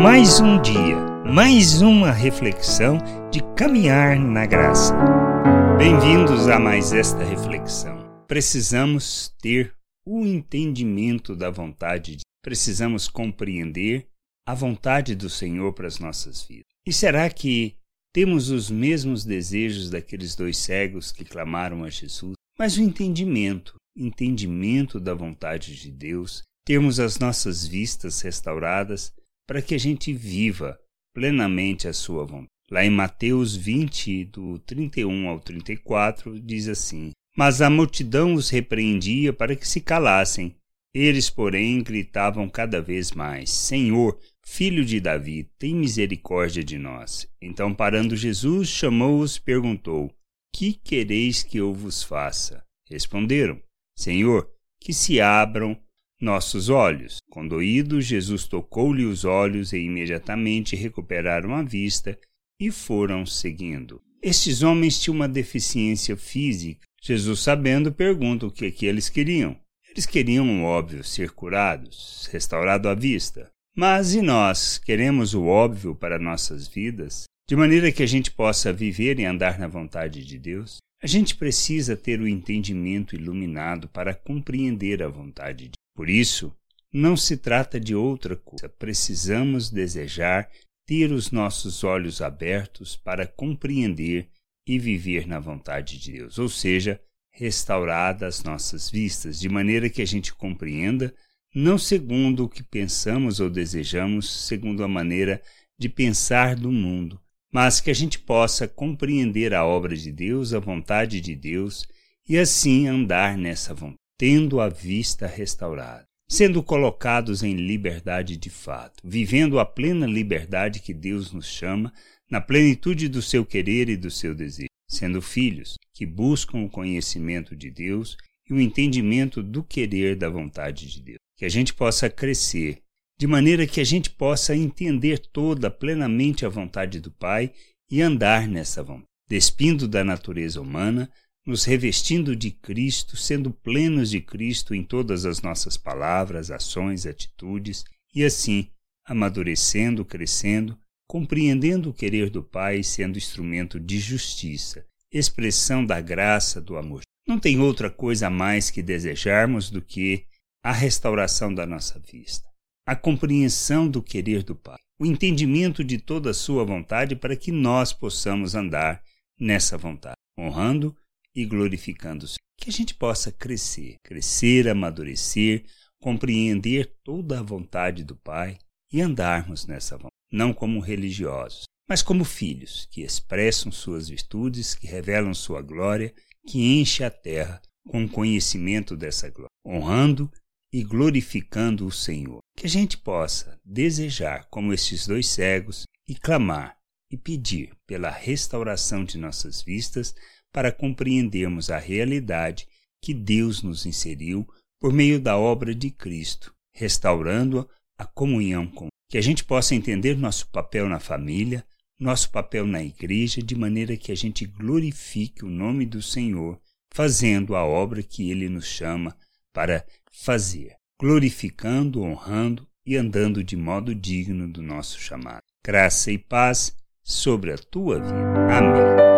Mais um dia, mais uma reflexão de caminhar na graça. Bem-vindos a mais esta reflexão. Precisamos ter o entendimento da vontade de Precisamos compreender a vontade do Senhor para as nossas vidas. E será que temos os mesmos desejos daqueles dois cegos que clamaram a Jesus? Mas o entendimento, entendimento da vontade de Deus, termos as nossas vistas restauradas para que a gente viva plenamente a sua vontade. Lá em Mateus 20, do 31 ao 34, diz assim: Mas a multidão os repreendia para que se calassem. Eles, porém, gritavam cada vez mais: Senhor, filho de Davi, tem misericórdia de nós. Então, parando Jesus, chamou-os e perguntou: Que quereis que eu vos faça? Responderam: Senhor, que se abram nossos olhos. Condoído, Jesus tocou-lhe os olhos e imediatamente recuperaram a vista e foram seguindo. Estes homens tinham uma deficiência física. Jesus, sabendo, pergunta o que, é que eles queriam. Eles queriam, óbvio, ser curados, restaurado a vista. Mas e nós queremos o óbvio para nossas vidas, de maneira que a gente possa viver e andar na vontade de Deus? A gente precisa ter o entendimento iluminado para compreender a vontade de por isso, não se trata de outra coisa. Precisamos desejar ter os nossos olhos abertos para compreender e viver na vontade de Deus, ou seja, restauradas as nossas vistas, de maneira que a gente compreenda, não segundo o que pensamos ou desejamos, segundo a maneira de pensar do mundo, mas que a gente possa compreender a obra de Deus, a vontade de Deus e assim andar nessa vontade tendo a vista restaurada, sendo colocados em liberdade de fato, vivendo a plena liberdade que Deus nos chama, na plenitude do seu querer e do seu desejo, sendo filhos que buscam o conhecimento de Deus e o entendimento do querer da vontade de Deus. Que a gente possa crescer, de maneira que a gente possa entender toda plenamente a vontade do Pai e andar nessa vontade, despindo da natureza humana, nos revestindo de Cristo, sendo plenos de Cristo em todas as nossas palavras, ações, atitudes, e assim amadurecendo, crescendo, compreendendo o querer do Pai, sendo instrumento de justiça, expressão da graça, do amor. Não tem outra coisa a mais que desejarmos do que a restauração da nossa vista, a compreensão do querer do Pai, o entendimento de toda a sua vontade para que nós possamos andar nessa vontade, honrando e glorificando-se. Que a gente possa crescer, crescer, amadurecer, compreender toda a vontade do Pai e andarmos nessa vontade, não como religiosos, mas como filhos que expressam suas virtudes, que revelam sua glória, que enche a terra com o conhecimento dessa glória, honrando e glorificando o Senhor. Que a gente possa desejar, como estes dois cegos, e clamar e pedir pela restauração de nossas vistas para compreendermos a realidade que Deus nos inseriu por meio da obra de Cristo, restaurando a comunhão com que a gente possa entender nosso papel na família, nosso papel na igreja, de maneira que a gente glorifique o nome do Senhor, fazendo a obra que ele nos chama para fazer, glorificando, honrando e andando de modo digno do nosso chamado. Graça e paz sobre a tua vida. Amém.